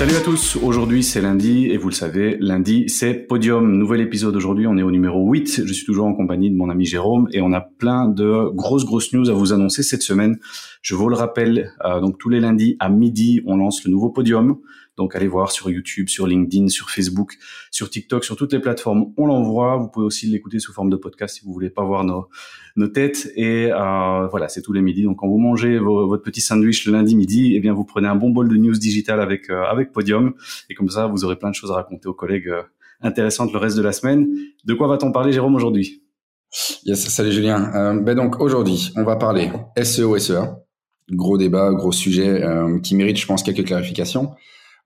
Salut à tous, aujourd'hui c'est lundi et vous le savez, lundi c'est Podium, nouvel épisode aujourd'hui, on est au numéro 8, je suis toujours en compagnie de mon ami Jérôme et on a plein de grosses grosses news à vous annoncer cette semaine. Je vous le rappelle, euh, donc tous les lundis à midi on lance le nouveau Podium, donc allez voir sur YouTube, sur LinkedIn, sur Facebook, sur TikTok, sur toutes les plateformes. On l'envoie. Vous pouvez aussi l'écouter sous forme de podcast si vous voulez pas voir nos, nos têtes. Et euh, voilà, c'est tous les midis. Donc quand vous mangez votre petit sandwich le lundi midi, eh bien vous prenez un bon bol de news digital avec euh, avec Podium. Et comme ça, vous aurez plein de choses à raconter aux collègues euh, intéressantes le reste de la semaine. De quoi va-t-on parler, Jérôme, aujourd'hui? Yes, salut Julien. Ben donc aujourd'hui, on va parler SEO, SEA. Gros débat, gros sujet qui mérite, je pense, quelques clarifications.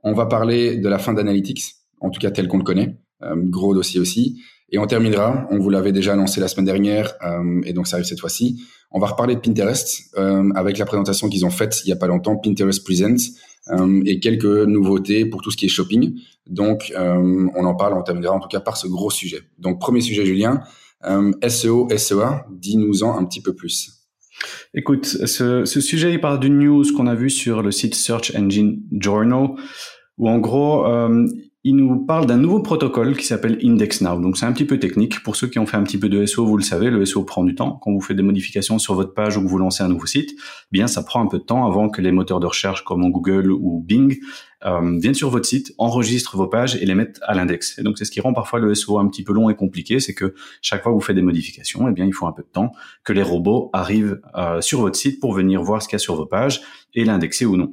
On va parler de la fin d'Analytics, en tout cas tel qu'on le connaît. Euh, gros dossier aussi. Et on terminera, on vous l'avait déjà annoncé la semaine dernière, euh, et donc ça arrive cette fois-ci. On va reparler de Pinterest euh, avec la présentation qu'ils ont faite il y a pas longtemps, Pinterest Presents, et quelques nouveautés pour tout ce qui est shopping. Donc on en parle, on terminera en tout cas par ce gros sujet. Donc premier sujet, Julien, SEO, SEA, dis-nous-en un petit peu plus. Écoute, ce, ce sujet, il part d'une news qu'on a vue sur le site Search Engine Journal où en gros, euh, il nous parle d'un nouveau protocole qui s'appelle Index Now. Donc c'est un petit peu technique. Pour ceux qui ont fait un petit peu de SEO, vous le savez, le SEO prend du temps. Quand vous faites des modifications sur votre page ou que vous lancez un nouveau site, eh bien ça prend un peu de temps avant que les moteurs de recherche comme Google ou Bing euh, viennent sur votre site, enregistrent vos pages et les mettent à l'index. Et donc c'est ce qui rend parfois le SEO un petit peu long et compliqué, c'est que chaque fois que vous faites des modifications, eh bien il faut un peu de temps que les robots arrivent euh, sur votre site pour venir voir ce qu'il y a sur vos pages et l'indexer ou non.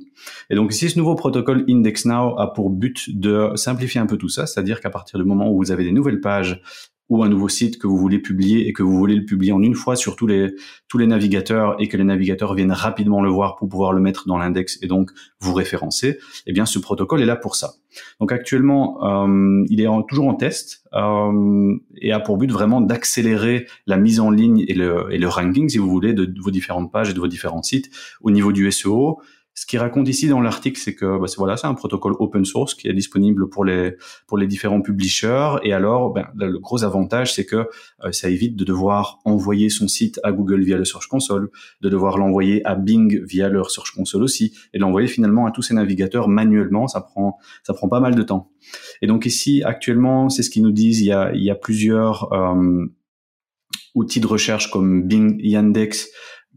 Et donc ici ce nouveau protocole Index Now a pour but de simplifier un peu tout ça, c'est-à-dire qu'à partir du moment où vous avez des nouvelles pages ou un nouveau site que vous voulez publier et que vous voulez le publier en une fois sur tous les tous les navigateurs et que les navigateurs viennent rapidement le voir pour pouvoir le mettre dans l'index et donc vous référencer, eh bien ce protocole est là pour ça. Donc actuellement, euh, il est toujours en test euh, et a pour but vraiment d'accélérer la mise en ligne et le, et le ranking, si vous voulez, de, de vos différentes pages et de vos différents sites au niveau du SEO ce qu'il raconte ici dans l'article, c'est que bah, c'est voilà, c'est un protocole open source qui est disponible pour les pour les différents publishers. Et alors, ben, le gros avantage, c'est que euh, ça évite de devoir envoyer son site à Google via le Search Console, de devoir l'envoyer à Bing via leur Search Console aussi, et l'envoyer finalement à tous ces navigateurs manuellement. Ça prend ça prend pas mal de temps. Et donc ici, actuellement, c'est ce qu'ils nous disent. Il y a il y a plusieurs euh, outils de recherche comme Bing, Yandex,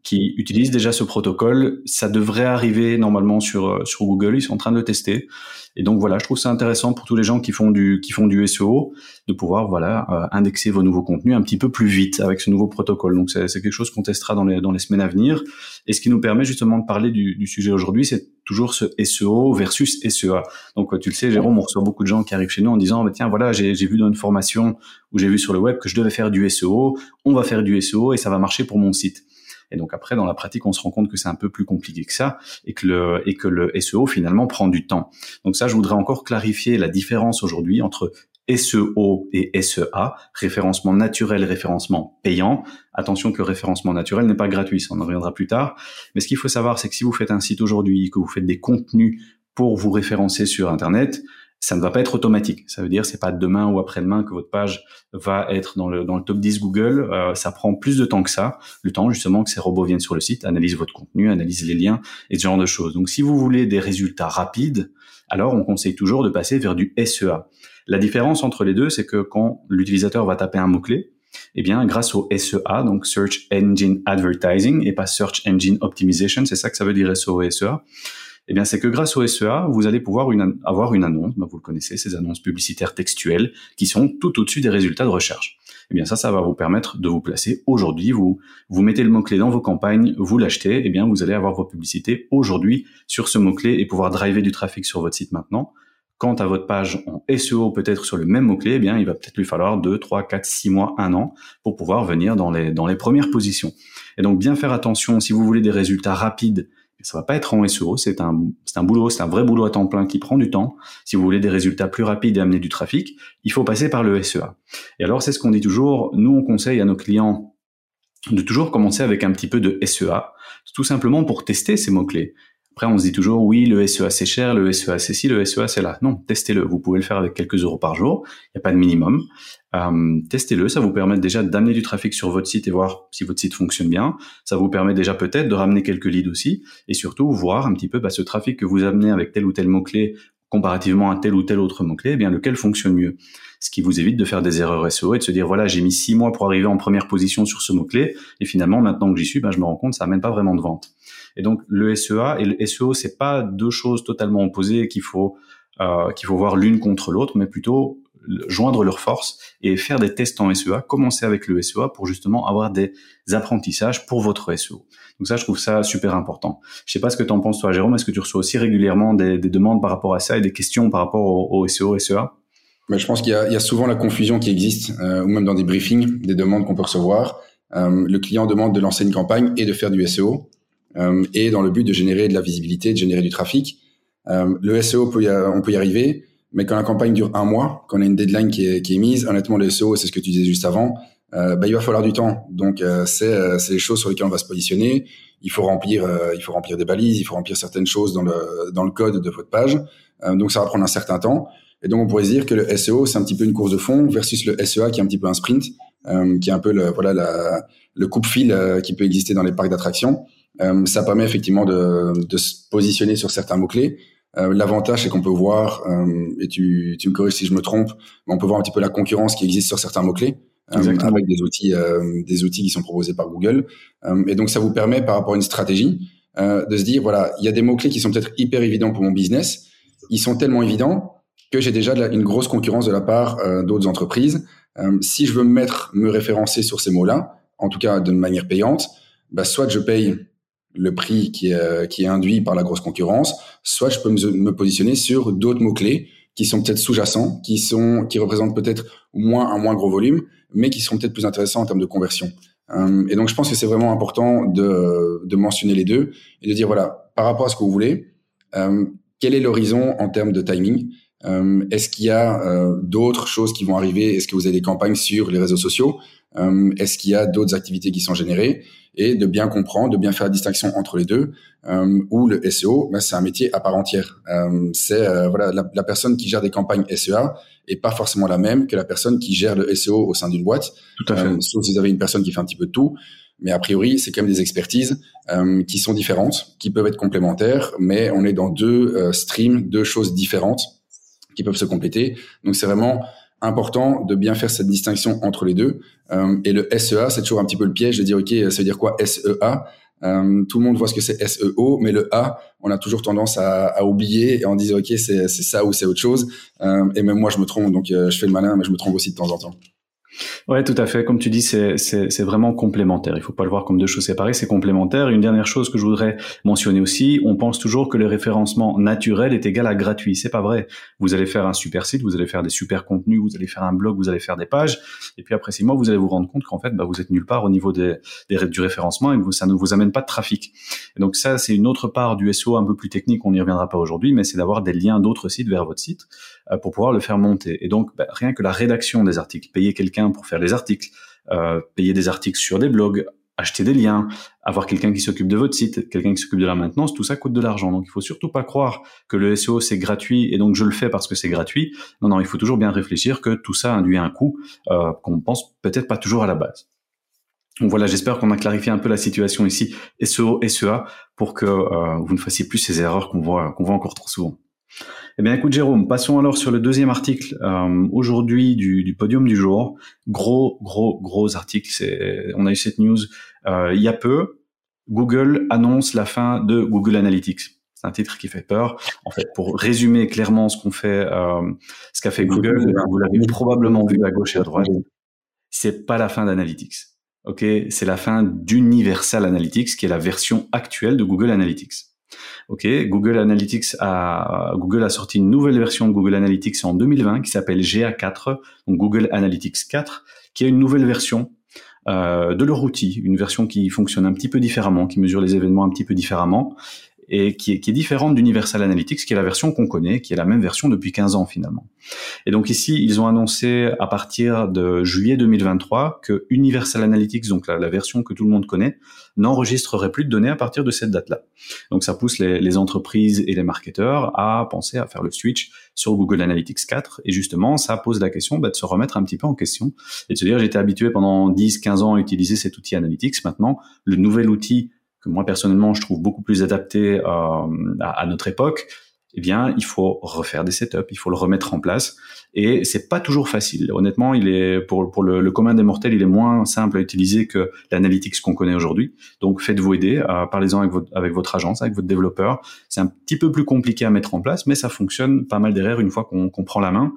qui utilisent déjà ce protocole. Ça devrait arriver normalement sur euh, sur Google. Ils sont en train de le tester. Et donc voilà, je trouve ça intéressant pour tous les gens qui font du qui font du SEO de pouvoir voilà euh, indexer vos nouveaux contenus un petit peu plus vite avec ce nouveau protocole. Donc c'est quelque chose qu'on testera dans les dans les semaines à venir. Et ce qui nous permet justement de parler du, du sujet aujourd'hui, c'est toujours ce SEO versus SEA. Donc tu le sais, Jérôme, on reçoit beaucoup de gens qui arrivent chez nous en disant bah, tiens voilà j'ai vu dans une formation ou j'ai vu sur le web que je devais faire du SEO. On va faire du SEO et ça va marcher pour mon site. Et donc après, dans la pratique, on se rend compte que c'est un peu plus compliqué que ça et que le, et que le SEO finalement prend du temps. Donc ça, je voudrais encore clarifier la différence aujourd'hui entre SEO et SEA, référencement naturel, référencement payant. Attention que le référencement naturel n'est pas gratuit, ça on en reviendra plus tard. Mais ce qu'il faut savoir, c'est que si vous faites un site aujourd'hui, que vous faites des contenus pour vous référencer sur Internet, ça ne va pas être automatique. Ça veut dire c'est pas demain ou après-demain que votre page va être dans le dans le top 10 Google. Euh, ça prend plus de temps que ça, le temps justement que ces robots viennent sur le site, analysent votre contenu, analysent les liens et ce genre de choses. Donc si vous voulez des résultats rapides, alors on conseille toujours de passer vers du SEA. La différence entre les deux, c'est que quand l'utilisateur va taper un mot-clé, eh bien, grâce au SEA, donc Search Engine Advertising et pas Search Engine Optimization, c'est ça que ça veut dire SEO et SEA, eh bien, c'est que grâce au SEA, vous allez pouvoir avoir une annonce, ben, vous le connaissez, ces annonces publicitaires textuelles qui sont tout au-dessus des résultats de recherche. Eh bien, ça, ça va vous permettre de vous placer aujourd'hui. Vous, vous mettez le mot-clé dans vos campagnes, vous l'achetez, eh bien, vous allez avoir vos publicités aujourd'hui sur ce mot-clé et pouvoir driver du trafic sur votre site maintenant. Quant à votre page en SEO, peut-être sur le même mot-clé, eh bien, il va peut-être lui falloir 2, 3, 4, 6 mois, 1 an pour pouvoir venir dans les, dans les premières positions. Et donc, bien faire attention, si vous voulez des résultats rapides ça va pas être en SEO, c'est un, c'est un boulot, c'est un vrai boulot à temps plein qui prend du temps. Si vous voulez des résultats plus rapides et amener du trafic, il faut passer par le SEA. Et alors, c'est ce qu'on dit toujours. Nous, on conseille à nos clients de toujours commencer avec un petit peu de SEA, tout simplement pour tester ces mots-clés. Après, on se dit toujours, oui, le SEA c'est cher, le SEA c'est ci, le SEA c'est là. Non, testez-le. Vous pouvez le faire avec quelques euros par jour. Il n'y a pas de minimum. Euh, testez-le. Ça vous permet déjà d'amener du trafic sur votre site et voir si votre site fonctionne bien. Ça vous permet déjà peut-être de ramener quelques leads aussi et surtout voir un petit peu bah, ce trafic que vous amenez avec tel ou tel mot-clé comparativement à tel ou tel autre mot-clé, eh bien lequel fonctionne mieux? Ce qui vous évite de faire des erreurs SEO et de se dire voilà j'ai mis six mois pour arriver en première position sur ce mot-clé et finalement maintenant que j'y suis, ben, je me rends compte ça amène pas vraiment de vente. Et donc le SEA et le SEO c'est pas deux choses totalement opposées qu'il faut euh, qu'il faut voir l'une contre l'autre, mais plutôt joindre leurs forces et faire des tests en SEA, commencer avec le SEA pour justement avoir des apprentissages pour votre SEO. Donc ça, je trouve ça super important. Je sais pas ce que tu en penses toi, Jérôme. Est-ce que tu reçois aussi régulièrement des, demandes par rapport à ça et des questions par rapport au, SEO, SEA Mais je pense qu'il y, a souvent la confusion qui existe, euh, ou même dans des briefings, des demandes qu'on peut recevoir. Euh, le client demande de lancer une campagne et de faire du SEO, euh, et dans le but de générer de la visibilité, de générer du trafic. le SEO, on peut y arriver, mais quand la campagne dure un mois, quand on a une deadline qui est, qui est mise, honnêtement, le SEO, c'est ce que tu disais juste avant, euh, bah, il va falloir du temps. Donc, euh, c'est euh, les choses sur lesquelles on va se positionner. Il faut remplir, euh, il faut remplir des balises, il faut remplir certaines choses dans le dans le code de votre page. donc, ça va prendre un certain temps. Et donc, on pourrait se dire que le SEO, c'est un petit peu une course de fond versus le SEA qui est un petit peu un sprint, qui est un peu le voilà la, le coupe-fil qui peut exister dans les parcs d'attractions. ça permet effectivement de, de se positionner sur certains mots clés. Euh, l'avantage, c'est qu'on peut voir, euh, et tu, tu me corriges si je me trompe, mais on peut voir un petit peu la concurrence qui existe sur certains mots-clés. Euh, avec des outils, des outils qui sont proposés par Google. et donc, ça vous permet, par rapport à une stratégie, de se dire, voilà, il y a des mots-clés qui sont peut-être hyper évidents pour mon business. Ils sont tellement évidents que j'ai déjà une grosse concurrence de la part d'autres entreprises. si je veux me mettre, me référencer sur ces mots-là, en tout cas de manière payante, bah, soit je paye le prix qui est, euh, qui est induit par la grosse concurrence, soit je peux me, positionner sur d'autres mots-clés qui sont peut-être sous-jacents, qui sont qui représentent peut-être moins un moins gros volume, mais qui sont peut-être plus intéressants en termes de conversion. Euh, et donc je pense que c'est vraiment important de, de mentionner les deux et de dire voilà par rapport à ce que vous voulez, euh, quel est l'horizon en termes de timing? Euh, Est-ce qu'il y a euh, d'autres choses qui vont arriver? Est-ce que vous avez des campagnes sur les réseaux sociaux? Euh, Est-ce qu'il y a d'autres activités qui sont générées? Et de bien comprendre, de bien faire la distinction entre les deux. Euh, où le SEO, ben, c'est un métier à part entière. Euh, c'est euh, voilà la, la, personne qui gère des campagnes SEA est pas forcément la même que la personne qui gère le SEO au sein d'une boîte. Tout à fait. Euh, sauf si vous avez une personne qui fait un petit peu de tout. Mais a priori, c'est quand même des expertises euh, qui sont différentes, qui peuvent être complémentaires, mais on est dans deux euh, streams, deux choses différentes qui peuvent se compléter. Donc c'est vraiment important de bien faire cette distinction entre les deux. Euh, et le SEA, c'est toujours un petit peu le piège de dire, OK, ça veut dire quoi SEA euh, Tout le monde voit ce que c'est SEO, mais le A, on a toujours tendance à, à oublier et en disant, OK, c'est ça ou c'est autre chose. Euh, et même moi, je me trompe, donc euh, je fais le malin, mais je me trompe aussi de temps en temps. Ouais, tout à fait. Comme tu dis, c'est, vraiment complémentaire. Il faut pas le voir comme deux choses séparées, c'est complémentaire. Une dernière chose que je voudrais mentionner aussi, on pense toujours que le référencement naturel est égal à gratuit. C'est pas vrai. Vous allez faire un super site, vous allez faire des super contenus, vous allez faire un blog, vous allez faire des pages, et puis après six mois, vous allez vous rendre compte qu'en fait, bah, vous êtes nulle part au niveau des, du référencement et ça ne vous amène pas de trafic. Et donc ça, c'est une autre part du SEO un peu plus technique. On n'y reviendra pas aujourd'hui, mais c'est d'avoir des liens d'autres sites vers votre site pour pouvoir le faire monter. Et donc, bah, rien que la rédaction des articles, payer quelqu'un pour faire les articles, euh, payer des articles sur des blogs, acheter des liens, avoir quelqu'un qui s'occupe de votre site, quelqu'un qui s'occupe de la maintenance, tout ça coûte de l'argent. Donc il faut surtout pas croire que le SEO c'est gratuit et donc je le fais parce que c'est gratuit. Non, non, il faut toujours bien réfléchir que tout ça induit un coût euh, qu'on pense peut-être pas toujours à la base. Donc voilà, j'espère qu'on a clarifié un peu la situation ici SEO, SEA pour que euh, vous ne fassiez plus ces erreurs qu'on voit qu'on voit encore trop souvent. Eh bien, écoute, Jérôme, passons alors sur le deuxième article euh, aujourd'hui du, du, podium du jour. Gros, gros, gros article. C'est, on a eu cette news euh, il y a peu. Google annonce la fin de Google Analytics. C'est un titre qui fait peur. En fait, pour résumer clairement ce qu'on fait, euh, ce qu'a fait Google, vous l'avez probablement vu à gauche et à droite. C'est pas la fin d'Analytics. Ok, c'est la fin d'Universal Analytics, qui est la version actuelle de Google Analytics. Ok, Google Analytics a Google a sorti une nouvelle version de Google Analytics en 2020 qui s'appelle GA4, donc Google Analytics 4, qui est une nouvelle version euh, de leur outil, une version qui fonctionne un petit peu différemment, qui mesure les événements un petit peu différemment et qui est, qui est différente d'Universal Analytics, qui est la version qu'on connaît, qui est la même version depuis 15 ans finalement. Et donc ici, ils ont annoncé à partir de juillet 2023 que Universal Analytics, donc la, version que tout le monde connaît, n'enregistrerait plus de données à partir de cette date-là. Donc ça pousse les, les, entreprises et les marketeurs à penser à faire le switch sur Google Analytics 4. Et justement, ça pose la question bah, de se remettre un petit peu en question et de se dire, j'étais habitué pendant 10, 15 ans à utiliser cet outil Analytics. Maintenant, le nouvel outil que moi personnellement je trouve beaucoup plus adapté euh, à, à, notre époque, eh bien, il faut refaire des setups, il faut le remettre en place, et c'est pas toujours facile. Honnêtement, il est pour pour le, commun des mortels, il est moins simple à utiliser que l'analytics qu'on connaît aujourd'hui. Donc, faites-vous aider, euh, parlez-en avec votre avec votre agence, avec votre développeur. C'est un petit peu plus compliqué à mettre en place, mais ça fonctionne pas mal derrière une fois qu'on prend la main.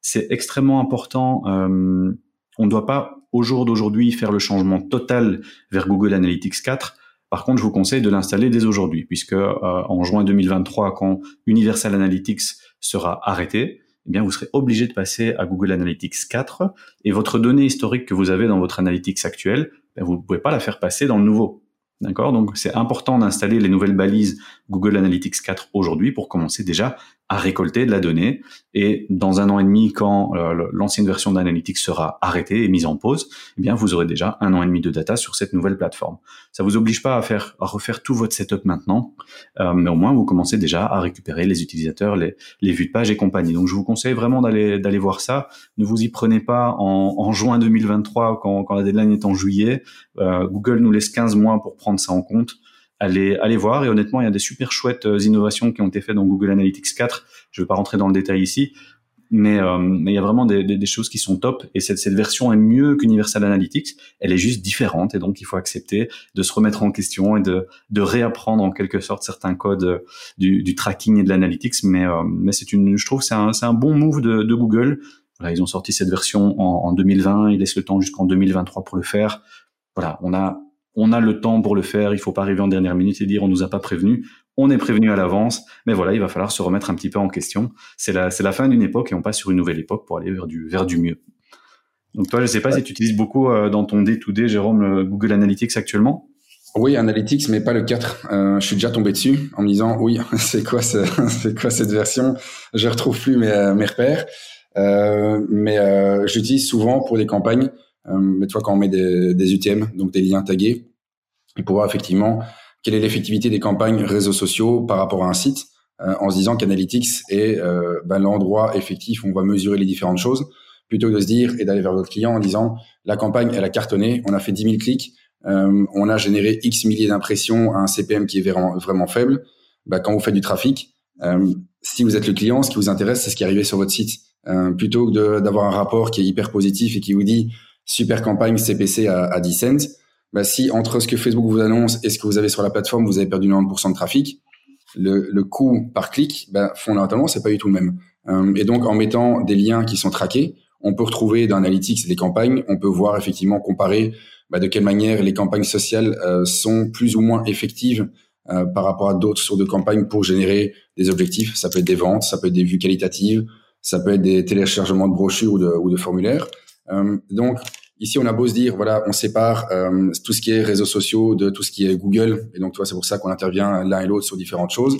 C'est extrêmement important. Euh, on ne doit pas au jour d'aujourd'hui faire le changement total vers Google Analytics 4 par contre, je vous conseille de l'installer dès aujourd'hui, puisque euh, en juin 2023, quand Universal Analytics sera arrêté, eh bien, vous serez obligé de passer à Google Analytics 4 et votre donnée historique que vous avez dans votre Analytics actuel, ben, vous ne pouvez pas la faire passer dans le nouveau. D'accord? Donc, c'est important d'installer les nouvelles balises Google Analytics 4 aujourd'hui pour commencer déjà à récolter de la donnée. Et dans un an et demi, quand euh, l'ancienne version d'Analytics sera arrêtée et mise en pause, eh bien, vous aurez déjà un an et demi de data sur cette nouvelle plateforme. Ça vous oblige pas à faire, à refaire tout votre setup maintenant, euh, mais au moins vous commencez déjà à récupérer les utilisateurs, les, les vues de page et compagnie. Donc, je vous conseille vraiment d'aller d'aller voir ça. Ne vous y prenez pas en, en juin 2023 quand, quand la deadline est en juillet. Euh, Google nous laisse 15 mois pour prendre ça en compte allez, allez voir. Et honnêtement, il y a des super chouettes euh, innovations qui ont été faites dans Google Analytics 4. Je ne vais pas rentrer dans le détail ici, mais, euh, mais il y a vraiment des, des, choses qui sont top. Et cette, cette version est mieux qu'Universal Analytics. Elle est juste différente, et donc il faut accepter de se remettre en question et de, de réapprendre en quelque sorte certains codes euh, du, du tracking et de l'analytics. Mais, mais c'est une, je trouve, c'est un, c'est un bon move de, de Google. Voilà, ils ont sorti cette version en, en 2020. Ils laissent le temps jusqu'en 2023 pour le faire. Voilà, on a on a le temps pour le faire. Il faut pas arriver en dernière minute et dire on nous a pas prévenu. On est prévenu à l'avance, mais voilà, il va falloir se remettre un petit peu en question. C'est la, c'est la fin d'une époque et on passe sur une nouvelle époque pour aller vers du, vers du mieux. Donc toi, je sais pas si tu utilises beaucoup euh, dans ton day-to-day, Jérôme, Google Analytics actuellement. Oui, Analytics, mais pas le 4. Euh, je suis déjà tombé dessus en me disant, oui, c'est quoi, c'est quoi cette version? Je retrouve plus mes, euh, mes repères. mais j'utilise souvent pour des campagnes euh, mais tu vois, quand on met des, des UTM, donc des liens tagués, et pour voir effectivement quelle est l'effectivité des campagnes réseaux sociaux par rapport à un site, euh, en se disant qu'Analytics est euh, ben, l'endroit effectif où on va mesurer les différentes choses, plutôt que de se dire et d'aller vers votre client en disant la campagne, elle a cartonné, on a fait 10 000 clics, euh, on a généré X milliers d'impressions à un CPM qui est vraiment, vraiment faible. Ben, quand vous faites du trafic, euh, si vous êtes le client, ce qui vous intéresse, c'est ce qui est arrivé sur votre site. Euh, plutôt que d'avoir un rapport qui est hyper positif et qui vous dit super campagne CPC à, à 10 cents, bah, si entre ce que Facebook vous annonce et ce que vous avez sur la plateforme, vous avez perdu 90% de trafic, le, le coût par clic, bah, fondamentalement, c'est pas du tout le même. Euh, et donc, en mettant des liens qui sont traqués, on peut retrouver dans Analytics les campagnes, on peut voir effectivement comparer bah, de quelle manière les campagnes sociales euh, sont plus ou moins effectives euh, par rapport à d'autres sources de campagnes pour générer des objectifs. Ça peut être des ventes, ça peut être des vues qualitatives, ça peut être des téléchargements de brochures ou de, ou de formulaires. Euh, donc, Ici, on a beau se dire, voilà, on sépare euh, tout ce qui est réseaux sociaux de tout ce qui est Google, et donc, toi, c'est pour ça qu'on intervient l'un et l'autre sur différentes choses.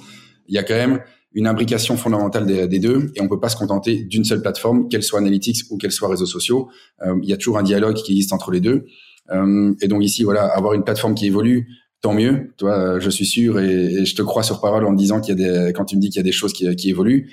Il y a quand même une imbrication fondamentale des, deux, et on peut pas se contenter d'une seule plateforme, qu'elle soit Analytics ou qu'elle soit réseaux sociaux. Euh, il y a toujours un dialogue qui existe entre les deux. Euh, et donc ici, voilà, avoir une plateforme qui évolue, tant mieux. Toi, je suis sûr et, je te crois sur parole en disant qu'il y a des, quand tu me dis qu'il y a des choses qui, évoluent.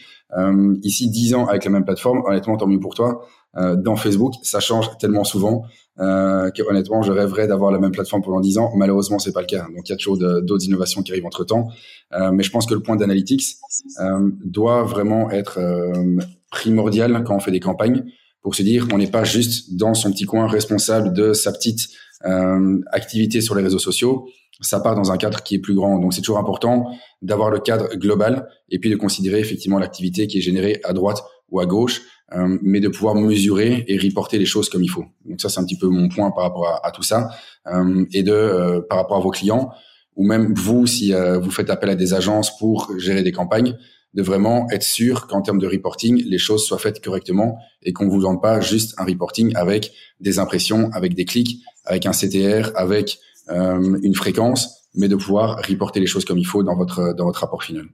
Ici, dix ans avec la même plateforme, honnêtement, tant mieux pour toi. Euh, dans Facebook. Ça change tellement souvent euh, que honnêtement, je rêverais d'avoir la même plateforme pendant 10 ans. Malheureusement, c'est pas le cas. Donc, il y a toujours d'autres innovations qui arrivent entre temps. Euh, mais je pense que le point d'analytics euh, doit vraiment être euh, primordial quand on fait des campagnes pour se dire on n'est pas juste dans son petit coin responsable de sa petite euh, activité sur les réseaux sociaux. Ça part dans un cadre qui est plus grand. Donc, c'est toujours important d'avoir le cadre global et puis de considérer effectivement l'activité qui est générée à droite ou à gauche euh, mais de pouvoir mesurer et reporter les choses comme il faut. Donc ça, c'est un petit peu mon point par rapport à, tout ça, euh, et de euh, par rapport à vos clients, ou même vous, si vous faites appel à des agences pour gérer des campagnes, de vraiment être sûr qu'en termes de reporting, les choses soient faites correctement et qu'on vous vende pas juste un reporting avec des impressions, avec des clics, avec un CTR, avec une fréquence, mais de pouvoir reporter les choses comme il faut dans votre dans votre rapport final.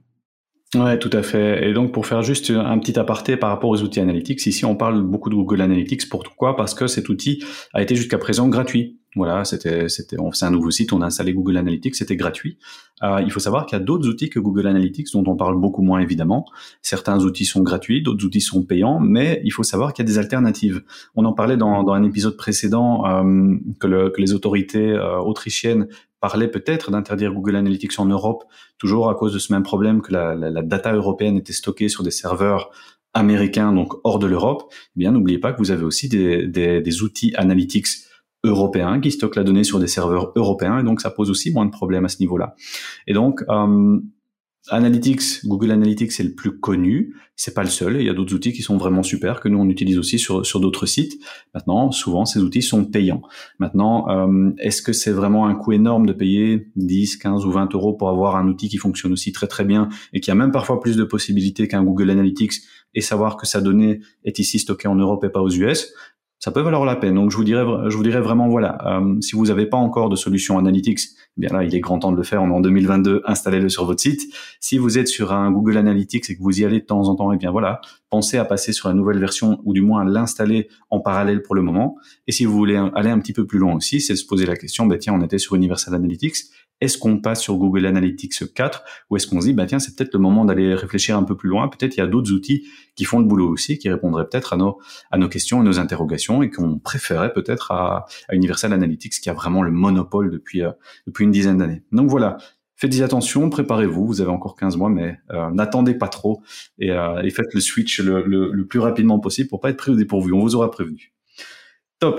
Ouais, tout à fait. Et donc, pour faire juste un petit aparté par rapport aux outils analytics, ici, on parle beaucoup de Google Analytics. Pourquoi? Parce que cet outil a été jusqu'à présent gratuit. Voilà, c'était, c'était, c'est un nouveau site, on a installé Google Analytics, c'était gratuit. Euh, il faut savoir qu'il y a d'autres outils que Google Analytics dont on parle beaucoup moins évidemment. Certains outils sont gratuits, d'autres outils sont payants, mais il faut savoir qu'il y a des alternatives. On en parlait dans, dans un épisode précédent euh, que, le, que, les autorités euh, autrichiennes parlaient peut-être d'interdire Google Analytics en Europe, toujours à cause de ce même problème que la, data européenne était stockée sur des serveurs américains, donc hors de l'Europe. Eh bien, n'oubliez pas que vous avez aussi des outils analytics européens qui stockent la donnée sur des serveurs européens et donc ça pose aussi moins de problèmes à ce niveau-là. Et donc euh, Analytics, Google Analytics c'est le plus connu, c'est pas le seul, il y a d'autres outils qui sont vraiment super que nous on utilise aussi sur sur d'autres sites. Maintenant, souvent ces outils sont payants. Maintenant, euh, est-ce que c'est vraiment un coût énorme de payer 10, 15 ou 20 euros pour avoir un outil qui fonctionne aussi très très bien et qui a même parfois plus de possibilités qu'un Google Analytics et savoir que sa donnée est ici stockée en Europe et pas aux US ça peut valoir la peine. Donc je vous dirais, je vous dirais vraiment voilà, euh, si vous n'avez pas encore de solution Analytics, eh bien là il est grand temps de le faire. On est en 2022, installez-le sur votre site. Si vous êtes sur un Google Analytics et que vous y allez de temps en temps, eh bien voilà, pensez à passer sur la nouvelle version ou du moins à l'installer en parallèle pour le moment. Et si vous voulez aller un petit peu plus loin aussi, c'est de se poser la question, ben tiens, on était sur Universal Analytics est-ce qu'on passe sur Google Analytics 4 ou est-ce qu'on se dit, bah tiens, c'est peut-être le moment d'aller réfléchir un peu plus loin. Peut-être il y a d'autres outils qui font le boulot aussi, qui répondraient peut-être à nos, à nos questions et nos interrogations et qu'on préférait peut-être à, à, Universal Analytics qui a vraiment le monopole depuis, euh, depuis une dizaine d'années. Donc voilà. Faites attention, préparez-vous, vous avez encore 15 mois, mais euh, n'attendez pas trop et, euh, et, faites le switch le, le, le, plus rapidement possible pour pas être pris au dépourvu. On vous aura prévenu.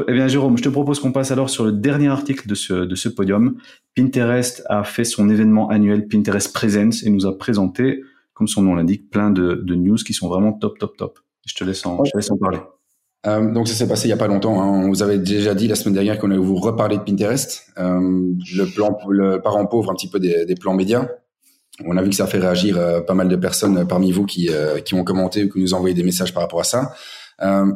Eh bien, Jérôme, je te propose qu'on passe alors sur le dernier article de ce, podium. Pinterest a fait son événement annuel Pinterest Presence et nous a présenté, comme son nom l'indique, plein de, news qui sont vraiment top, top, top. Je te laisse en, parler. Euh, donc ça s'est passé il y a pas longtemps. Hein. On vous avait déjà dit la semaine dernière qu'on allait vous reparler de Pinterest, euh, le plan, le parent pauvre un petit peu des, plans médias. On a vu que ça fait réagir euh, pas mal de personnes parmi vous qui, qui ont commenté ou qui nous ont envoyé des messages par rapport à ça.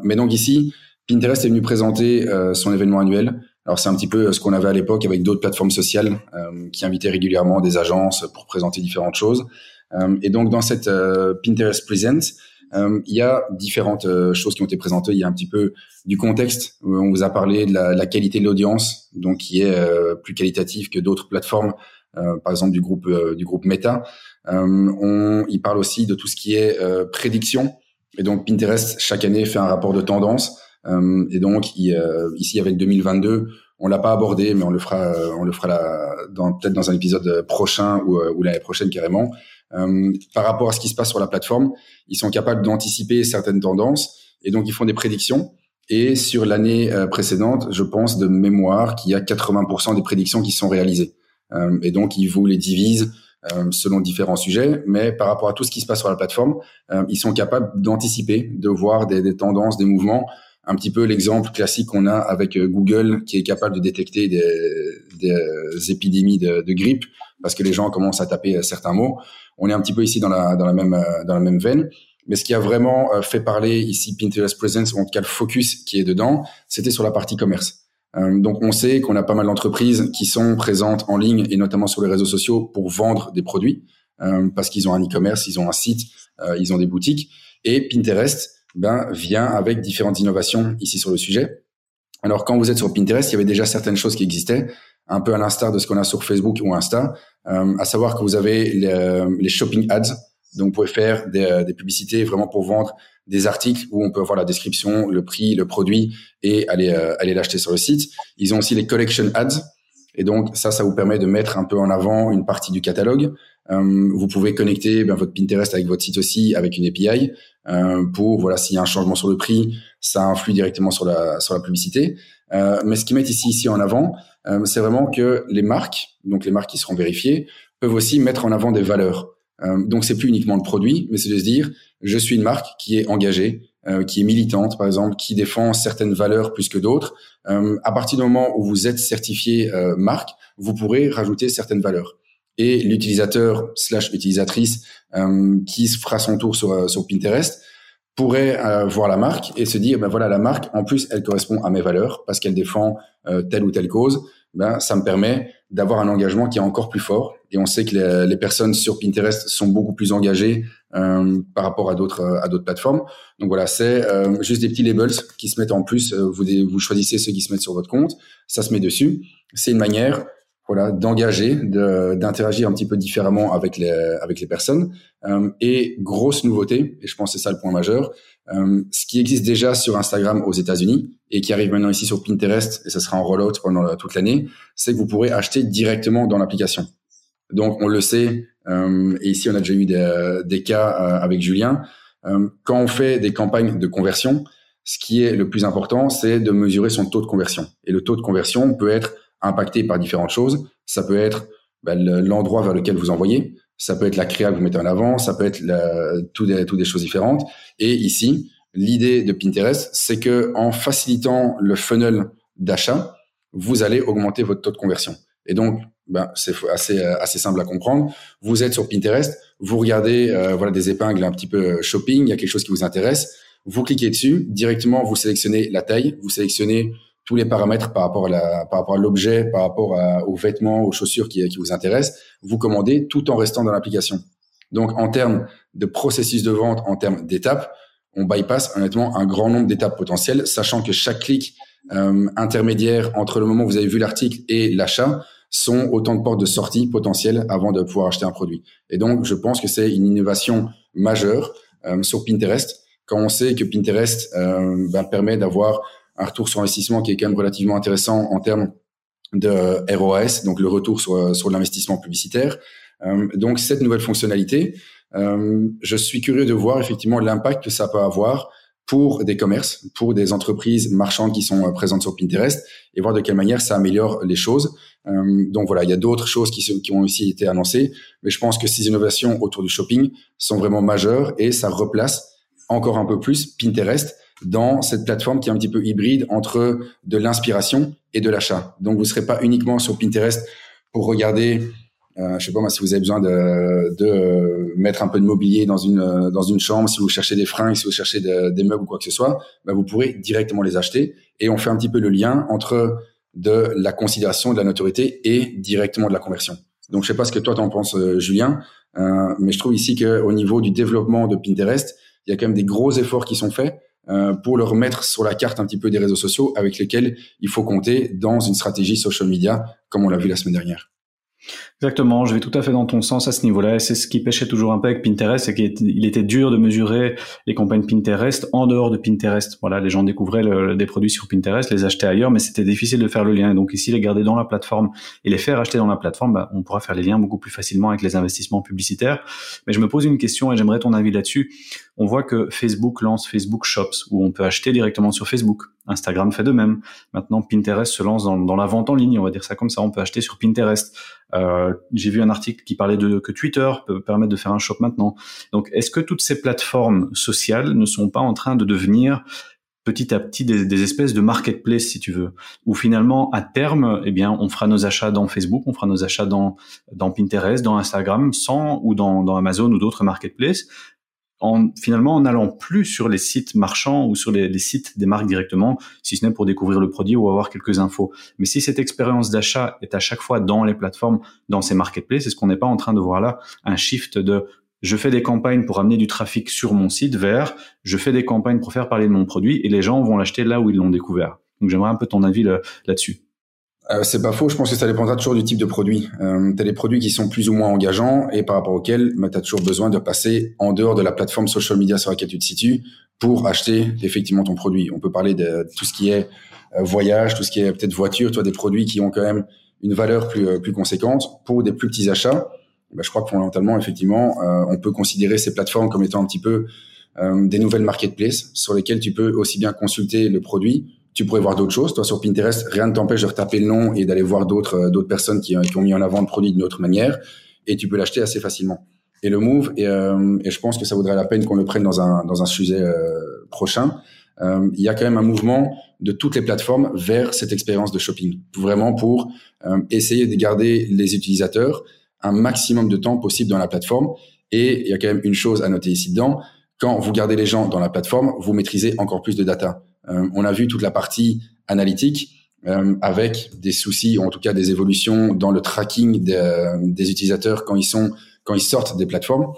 Mais donc ici, Pinterest est venu présenter euh, son événement annuel. Alors c'est un petit peu euh, ce qu'on avait à l'époque avec d'autres plateformes sociales euh, qui invitaient régulièrement des agences pour présenter différentes choses. et donc dans cette Pinterest Present, il y a différentes choses qui ont été présentées. Il y a un petit peu du contexte. On vous a parlé de la, la qualité de l'audience, donc qui est plus qualitative que d'autres plateformes, par exemple du groupe du groupe Meta. on, il parle aussi de tout ce qui est prédiction. Et donc Pinterest chaque année fait un rapport de tendance et donc euh, ici avec 2022, on l'a pas abordé, mais on le fera, on le fera dans, peut-être dans un épisode prochain ou, euh, ou l'année prochaine carrément. par rapport à ce qui se passe sur la plateforme, ils sont capables d'anticiper certaines tendances et donc ils font des prédictions. Et sur l'année précédente, je pense de mémoire qu'il y a 80% des prédictions qui sont réalisées. et donc ils vous les divisent selon différents sujets, mais par rapport à tout ce qui se passe sur la plateforme, ils sont capables d'anticiper, de voir des, tendances, des mouvements un petit peu l'exemple classique qu'on a avec euh, Google qui est capable de détecter des, des euh, épidémies de, de, grippe parce que les gens commencent à taper euh, certains mots. On est un petit peu ici dans la, dans la même dans la même veine. Mais ce qui a vraiment fait parler ici Pinterest Presence, ou en tout cas le focus qui est dedans, c'était sur la partie commerce. donc on sait qu'on a pas mal d'entreprises qui sont présentes en ligne et notamment sur les réseaux sociaux pour vendre des produits parce qu'ils ont un e-commerce, ils ont un site, ils ont des boutiques. Et Pinterest, ben, vient avec différentes innovations ici sur le sujet. Alors, quand vous êtes sur Pinterest, il y avait déjà certaines choses qui existaient, un peu à l'instar de ce qu'on a sur Facebook ou Insta, euh, à savoir que vous avez les, euh, les, shopping ads. Donc, vous pouvez faire des, euh, des, publicités vraiment pour vendre des articles où on peut voir la description, le prix, le produit et aller, euh, aller l'acheter sur le site. Ils ont aussi les collection ads. Et donc, ça, ça vous permet de mettre un peu en avant une partie du catalogue. Euh, vous pouvez connecter ben, votre Pinterest avec votre site aussi, avec une API. Euh, pour voilà s'il y a un changement sur le prix, ça influe directement sur la sur la publicité. Euh, mais ce qu'ils mettent ici ici en avant, c'est vraiment que les marques, donc les marques qui seront vérifiées, peuvent aussi mettre en avant des valeurs. Donc c'est plus uniquement le produit, mais c'est de se dire je suis une marque qui est engagée, qui est militante par exemple, qui défend certaines valeurs plus que d'autres. à partir du moment où vous êtes certifié marque, vous pourrez rajouter certaines valeurs et l'utilisateur slash utilisatrice euh, qui fera son tour sur, euh, sur Pinterest pourrait euh, voir la marque et se dire ben voilà la marque en plus elle correspond à mes valeurs parce qu'elle défend telle ou telle cause ben ça me permet d'avoir un engagement qui est encore plus fort et on sait que les, les, personnes sur Pinterest sont beaucoup plus engagées euh, par rapport à d'autres à d'autres plateformes. Donc voilà, c'est euh, juste des petits labels qui se mettent en plus. Euh, vous vous choisissez ceux qui se mettent sur votre compte, ça se met dessus. C'est une manière voilà d'engager, d'interagir un petit peu différemment avec les avec les personnes. et grosse nouveauté, et je pense que c'est ça le point majeur, ce qui existe déjà sur Instagram aux États-Unis et qui arrive maintenant ici sur Pinterest et ça sera en rollout pendant toute l'année, c'est que vous pourrez acheter directement dans l'application. Donc on le sait, euh, et ici on a déjà eu des, cas euh, avec Julien. Euh, quand on fait des campagnes de conversion, ce qui est le plus important, c'est de mesurer son taux de conversion. Et le taux de conversion peut être impacté par différentes choses. Ça peut être ben, l'endroit vers lequel vous envoyez, ça peut être la créa que vous mettez en avant, ça peut être tout des, tout des choses différentes. Et ici, l'idée de Pinterest, c'est que en facilitant le funnel d'achat, vous allez augmenter votre taux de conversion. Et donc, ben, c'est assez assez simple à comprendre. Vous êtes sur Pinterest, vous regardez euh, voilà des épingles un petit peu euh, shopping, il y a quelque chose qui vous intéresse, vous cliquez dessus, directement vous sélectionnez la taille, vous sélectionnez tous les paramètres par rapport à la, par rapport à l'objet, par rapport aux vêtements, aux chaussures qui, qui vous intéressent, vous commandez tout en restant dans l'application. Donc en termes de processus de vente, en termes d'étapes, on bypass honnêtement un grand nombre d'étapes potentielles, sachant que chaque clic intermédiaire entre le moment où vous avez vu l'article et l'achat sont autant de portes de sortie potentielles avant de pouvoir acheter un produit. Et donc, je pense que c'est une innovation majeure euh, sur Pinterest. Quand on sait que Pinterest euh, ben, permet d'avoir un retour sur investissement qui est quand même relativement intéressant en termes de ROAS, donc le retour sur, sur l'investissement publicitaire. Euh, donc, cette nouvelle fonctionnalité, je suis curieux de voir effectivement l'impact que ça peut avoir pour des commerces, pour des entreprises marchandes qui sont présentes sur Pinterest et voir de quelle manière ça améliore les choses. Euh, donc voilà, il y a d'autres choses qui ont aussi été annoncées, mais je pense que ces innovations autour du shopping sont vraiment majeures et ça replace encore un peu plus Pinterest dans cette plateforme qui est un petit peu hybride entre de l'inspiration et de l'achat. Donc vous ne serez pas uniquement sur Pinterest pour regarder, euh, je sais pas moi, si vous avez besoin de, de mettre un peu de mobilier dans une dans une chambre, si vous cherchez des fringues, si vous cherchez des meubles ou quoi que ce soit, bah, vous pourrez directement les acheter. Et on fait un petit peu le lien entre de la considération de la notoriété et directement de la conversion. Donc, je sais pas ce que toi t'en penses, euh, Julien, euh, mais je trouve ici qu'au niveau du développement de Pinterest, il y a quand même des gros efforts qui sont faits euh, pour le remettre sur la carte un petit peu des réseaux sociaux avec lesquels il faut compter dans une stratégie social media, comme on l'a vu la semaine dernière. Exactement, je vais tout à fait dans ton sens à ce niveau-là. C'est ce qui pêchait toujours un peu avec Pinterest, c'est qu'il était dur de mesurer les campagnes Pinterest en dehors de Pinterest. Voilà, les gens découvraient des produits sur Pinterest, les achetaient ailleurs, mais c'était difficile de faire le lien. Donc ici, les garder dans la plateforme et les faire acheter dans la plateforme, bah, on pourra faire les liens beaucoup plus facilement avec les investissements publicitaires. Mais je me pose une question et j'aimerais ton avis là-dessus. On voit que Facebook lance Facebook Shops, où on peut acheter directement sur Facebook. Instagram fait de même. Maintenant, Pinterest se lance dans, la vente en ligne, on va dire ça comme ça. On peut acheter sur Pinterest. Euh, j'ai vu un article qui parlait de que Twitter peut permettre de faire un shop maintenant. Donc, est-ce que toutes ces plateformes sociales ne sont pas en train de devenir petit à petit des, espèces de marketplace, si tu veux, où finalement, à terme, eh bien, on fera nos achats dans Facebook, on fera nos achats dans, Pinterest, dans Instagram, sans, ou dans Amazon ou d'autres marketplaces, en finalement en n'allant plus sur les sites marchands ou sur les, sites des marques directement, si ce n'est pour découvrir le produit ou avoir quelques infos. Mais si cette expérience d'achat est à chaque fois dans les plateformes, dans ces marketplaces, est-ce qu'on n'est pas en train de voir là un shift de je fais des campagnes pour amener du trafic sur mon site vers je fais des campagnes pour faire parler de mon produit et les gens vont l'acheter là où ils l'ont découvert. Donc j'aimerais un peu ton avis là-dessus. Euh, c'est pas faux. Je pense que ça dépendra toujours du type de produit. Euh, tu as des produits qui sont plus ou moins engageants et par rapport auxquels bah, tu as toujours besoin de passer en dehors de la plateforme social media sur laquelle tu te situes pour acheter effectivement ton produit. On peut parler de tout ce qui est euh, voyage, tout ce qui est peut-être voiture, tu as des produits qui ont quand même une valeur plus, euh, plus conséquente. Pour des plus petits achats, bah, je crois que fondamentalement, effectivement, on peut considérer ces plateformes comme étant un petit peu des nouvelles marketplaces sur lesquelles tu peux aussi bien consulter le produit tu pourrais voir d'autres choses. Toi, sur Pinterest, rien ne t'empêche de retaper le nom et d'aller voir d'autres euh, d'autres personnes qui, qui, ont mis en avant le produit d'une autre manière, et tu peux l'acheter assez facilement. Et le move, et, euh, et, je pense que ça vaudrait la peine qu'on le prenne dans un dans un sujet euh, prochain. Euh, il y a quand même un mouvement de toutes les plateformes vers cette expérience de shopping, vraiment pour essayer de garder les utilisateurs un maximum de temps possible dans la plateforme. Et il y a quand même une chose à noter ici dedans quand vous gardez les gens dans la plateforme, vous maîtrisez encore plus de data. Euh, on a vu toute la partie analytique euh, avec des soucis, ou en tout cas des évolutions dans le tracking des, utilisateurs quand ils sont quand ils sortent des plateformes.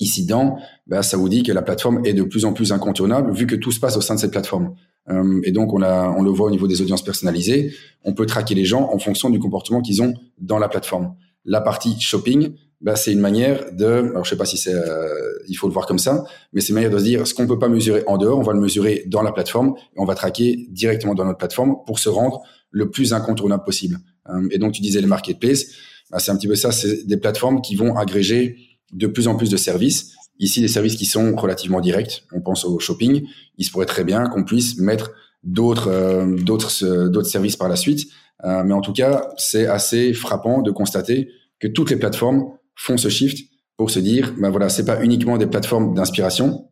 Ici, dans, bah, ça vous dit que la plateforme est de plus en plus incontournable vu que tout se passe au sein de cette plateforme. Euh, et donc, on, a, on le voit au niveau des audiences personnalisées. On peut traquer les gens en fonction du comportement qu'ils ont dans la plateforme. La partie shopping, bah, c'est une manière de, alors je sais pas si c'est, euh, il faut le voir comme ça, mais c'est une manière de se dire ce qu'on peut pas mesurer en dehors, on va le mesurer dans la plateforme et on va traquer directement dans notre plateforme pour se rendre le plus incontournable possible. Euh, et donc tu disais les marketplaces, bah, c'est un petit peu ça, c'est des plateformes qui vont agréger de plus en plus de services. Ici, des services qui sont relativement directs. On pense au shopping. Il se pourrait très bien qu'on puisse mettre d'autres euh, d'autres d'autres services par la suite. mais en tout cas, c'est assez frappant de constater que toutes les plateformes font ce shift pour se dire, ben voilà, c'est pas uniquement des plateformes d'inspiration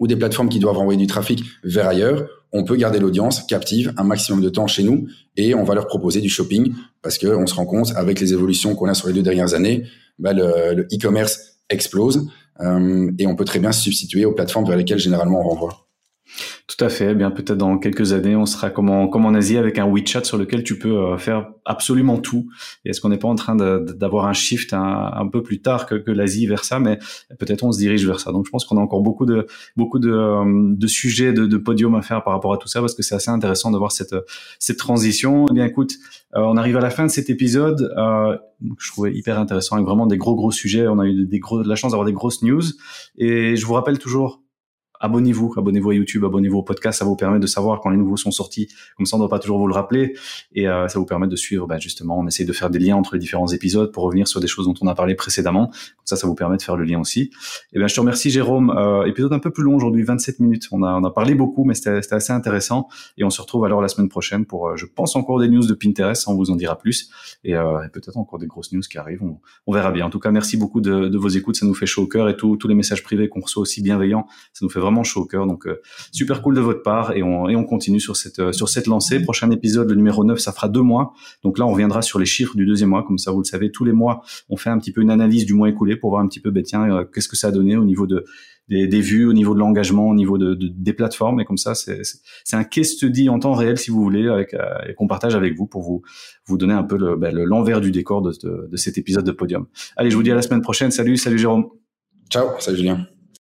ou des plateformes qui doivent envoyer du trafic vers ailleurs. On peut garder l'audience captive un maximum de temps chez nous et on va leur proposer du shopping parce que on se rend compte avec les évolutions qu'on a sur les deux dernières années, ben le e-commerce explose euh, et on peut très bien se substituer aux plateformes vers lesquelles généralement on renvoie. Tout à fait. Eh bien peut-être dans quelques années, on sera comme en, Asie avec un WeChat sur lequel tu peux euh, faire absolument tout. Et est-ce qu'on n'est pas en train d'avoir un shift un, peu plus tard que, l'Asie vers ça, mais peut-être on se dirige vers ça. Donc je pense qu'on a encore beaucoup de beaucoup de, euh, de sujets de, de podium à faire par rapport à tout ça parce que c'est assez intéressant de voir cette cette transition. Eh bien écoute, euh, on arrive à la fin de cet épisode. Euh, je trouvais hyper intéressant avec vraiment des gros gros sujets. On a eu des gros de la chance d'avoir des grosses news. Et je vous rappelle toujours abonnez-vous, abonnez-vous à YouTube, abonnez-vous au podcast, ça vous permet de savoir quand les nouveaux sont sortis. Comme ça, on ne doit pas toujours vous le rappeler et euh, ça vous permet de suivre. Ben, justement, on essaie de faire des liens entre les différents épisodes pour revenir sur des choses dont on a parlé précédemment. Comme ça, ça vous permet de faire le lien aussi. Et ben, je te remercie, Jérôme. Euh, épisode un peu plus long aujourd'hui, 27 minutes. On a, on a parlé beaucoup, mais c'était assez intéressant. Et on se retrouve alors la semaine prochaine pour, euh, je pense, encore des news de Pinterest. On vous en dira plus et, euh, et peut-être encore des grosses news qui arrivent. On, on, verra bien. En tout cas, merci beaucoup de, de vos écoutes. Ça nous fait chaud au cœur et tous les messages privés qu'on reçoit aussi bienveillants, ça nous fait vraiment chaud au cœur. Donc euh, super cool de votre part et on, et on continue sur cette euh, sur cette lancée. Prochain épisode, le numéro 9, ça fera deux mois. Donc là, on reviendra sur les chiffres du deuxième mois. Comme ça, vous le savez, tous les mois, on fait un petit peu une analyse du mois écoulé pour voir un petit peu, ben, tiens, euh, qu'est-ce que ça a donné au niveau de des, des vues, au niveau de l'engagement, au niveau de, des plateformes. Et comme ça, c'est un case study en temps réel, si vous voulez, avec, et qu'on partage avec vous pour vous vous donner un peu ben, l'envers du décor de, de cet épisode de Podium. Allez, je vous dis à la semaine prochaine. Salut, salut Jérôme. Ciao, salut Julien.